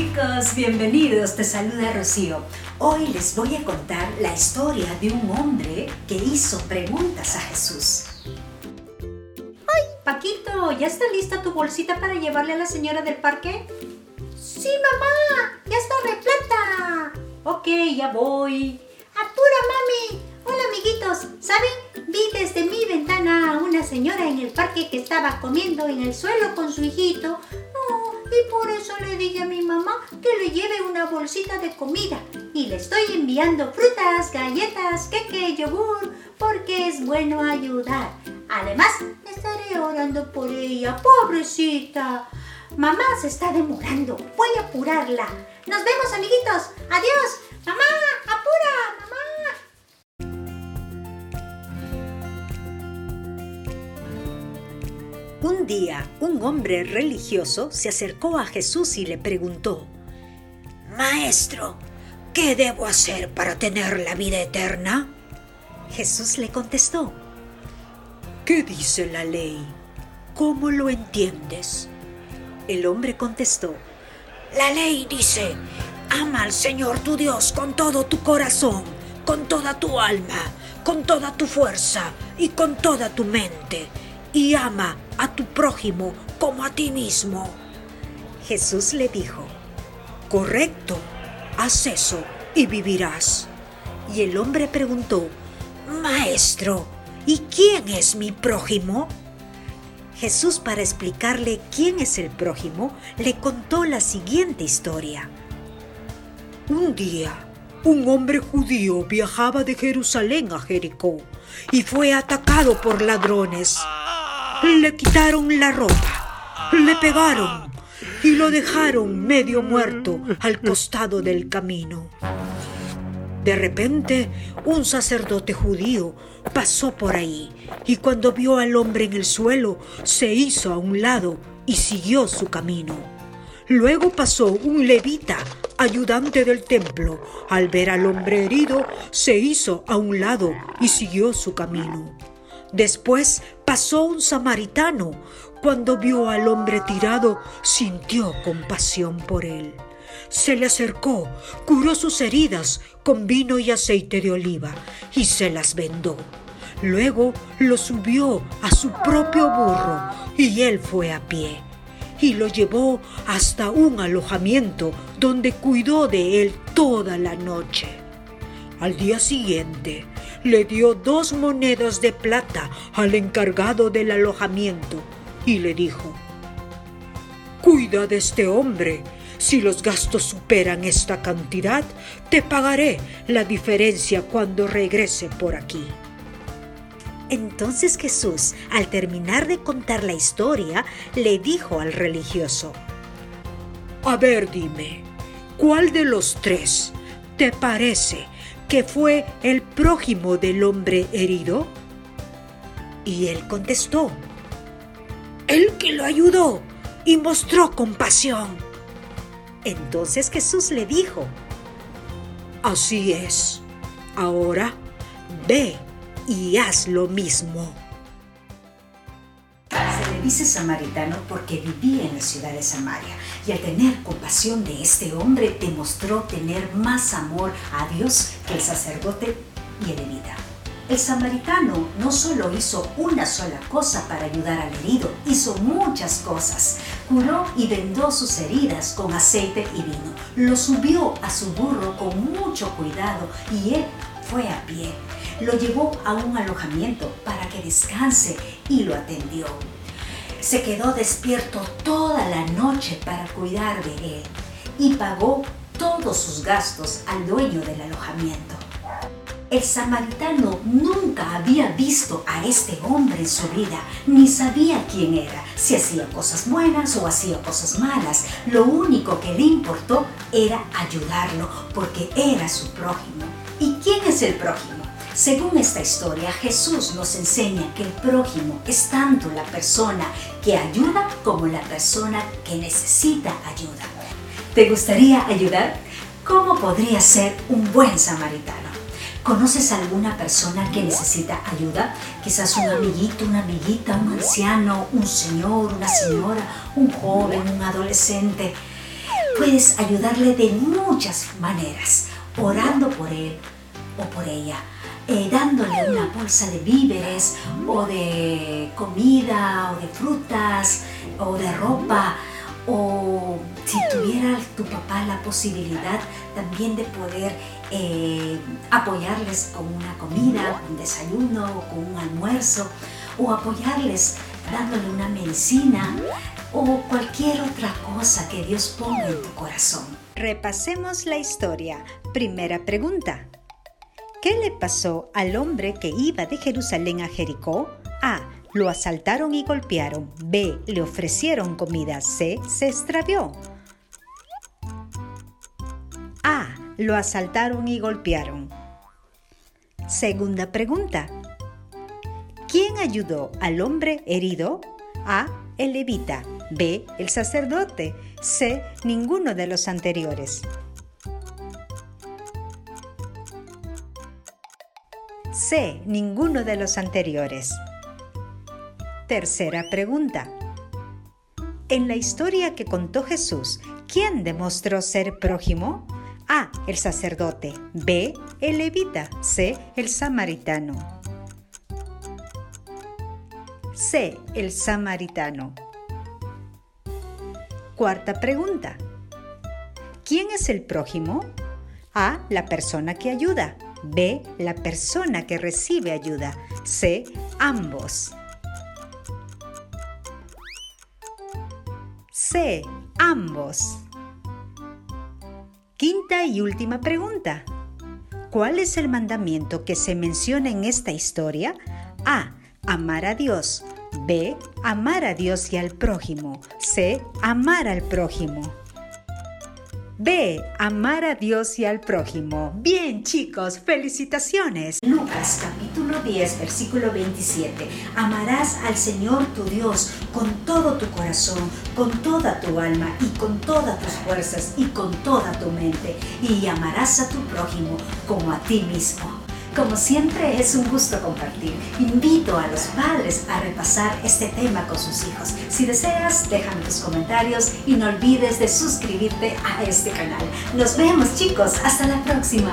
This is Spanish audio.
chicos, bienvenidos, te saluda Rocío. Hoy les voy a contar la historia de un hombre que hizo preguntas a Jesús. ¡Ay, Paquito! ¿Ya está lista tu bolsita para llevarle a la señora del parque? Sí, mamá, ya está repleta. Ok, ya voy. Apura, mami. Hola, amiguitos. ¿Saben? Vi desde mi ventana a una señora en el parque que estaba comiendo en el suelo con su hijito y por eso le dije a mi mamá que le lleve una bolsita de comida y le estoy enviando frutas, galletas, queque, yogur, porque es bueno ayudar. Además, estaré orando por ella, pobrecita. Mamá se está demorando, voy a apurarla. Nos vemos, amiguitos. Adiós. Un día, un hombre religioso se acercó a Jesús y le preguntó, Maestro, ¿qué debo hacer para tener la vida eterna? Jesús le contestó, ¿Qué dice la ley? ¿Cómo lo entiendes? El hombre contestó, La ley dice, ama al Señor tu Dios con todo tu corazón, con toda tu alma, con toda tu fuerza y con toda tu mente y ama a tu prójimo como a ti mismo. Jesús le dijo, correcto, haz eso y vivirás. Y el hombre preguntó, Maestro, ¿y quién es mi prójimo? Jesús, para explicarle quién es el prójimo, le contó la siguiente historia. Un día, un hombre judío viajaba de Jerusalén a Jericó y fue atacado por ladrones. Le quitaron la ropa, le pegaron y lo dejaron medio muerto al costado del camino. De repente, un sacerdote judío pasó por ahí y cuando vio al hombre en el suelo, se hizo a un lado y siguió su camino. Luego pasó un levita, ayudante del templo. Al ver al hombre herido, se hizo a un lado y siguió su camino. Después pasó un samaritano. Cuando vio al hombre tirado, sintió compasión por él. Se le acercó, curó sus heridas con vino y aceite de oliva y se las vendó. Luego lo subió a su propio burro y él fue a pie y lo llevó hasta un alojamiento donde cuidó de él toda la noche. Al día siguiente, le dio dos monedas de plata al encargado del alojamiento y le dijo, Cuida de este hombre. Si los gastos superan esta cantidad, te pagaré la diferencia cuando regrese por aquí. Entonces Jesús, al terminar de contar la historia, le dijo al religioso, A ver, dime, ¿cuál de los tres te parece que fue el prójimo del hombre herido? Y él contestó, el que lo ayudó y mostró compasión. Entonces Jesús le dijo, así es, ahora ve y haz lo mismo. Se le dice samaritano porque vivía en la ciudad de Samaria y al tener compasión de este hombre demostró tener más amor a Dios que el sacerdote y el levita. El samaritano no solo hizo una sola cosa para ayudar al herido, hizo muchas cosas. Curó y vendó sus heridas con aceite y vino. Lo subió a su burro con mucho cuidado y él fue a pie. Lo llevó a un alojamiento para que descanse y lo atendió. Se quedó despierto toda la noche para cuidar de él y pagó todos sus gastos al dueño del alojamiento. El samaritano nunca había visto a este hombre en su vida, ni sabía quién era, si hacía cosas buenas o hacía cosas malas. Lo único que le importó era ayudarlo porque era su prójimo. ¿Y quién es el prójimo? Según esta historia, Jesús nos enseña que el prójimo es tanto la persona que ayuda como la persona que necesita ayuda. ¿Te gustaría ayudar? ¿Cómo podría ser un buen samaritano? ¿Conoces a alguna persona que necesita ayuda? Quizás un amiguito, una amiguita, un anciano, un señor, una señora, un joven, un adolescente. puedes ayudarle de muchas maneras, orando por él o por ella. Eh, dándole una bolsa de víveres o de comida o de frutas o de ropa o si tuviera tu papá la posibilidad también de poder eh, apoyarles con una comida, un desayuno o con un almuerzo o apoyarles dándole una medicina o cualquier otra cosa que Dios ponga en tu corazón. Repasemos la historia. Primera pregunta. ¿Qué le pasó al hombre que iba de Jerusalén a Jericó? A. Lo asaltaron y golpearon. B. Le ofrecieron comida. C. Se extravió. A. Lo asaltaron y golpearon. Segunda pregunta. ¿Quién ayudó al hombre herido? A. El levita. B. El sacerdote. C. Ninguno de los anteriores. C. Ninguno de los anteriores. Tercera pregunta. En la historia que contó Jesús, ¿quién demostró ser prójimo? A. El sacerdote. B. El levita. C. El samaritano. C. El samaritano. Cuarta pregunta. ¿Quién es el prójimo? A. La persona que ayuda. B. La persona que recibe ayuda. C. Ambos. C. Ambos. Quinta y última pregunta. ¿Cuál es el mandamiento que se menciona en esta historia? A. Amar a Dios. B. Amar a Dios y al prójimo. C. Amar al prójimo. B. Amar a Dios y al prójimo. Bien chicos, felicitaciones. Lucas capítulo 10 versículo 27. Amarás al Señor tu Dios con todo tu corazón, con toda tu alma y con todas tus fuerzas y con toda tu mente. Y amarás a tu prójimo como a ti mismo. Como siempre es un gusto compartir. Invito a los padres a repasar este tema con sus hijos. Si deseas, déjame tus comentarios y no olvides de suscribirte a este canal. Nos vemos chicos, hasta la próxima.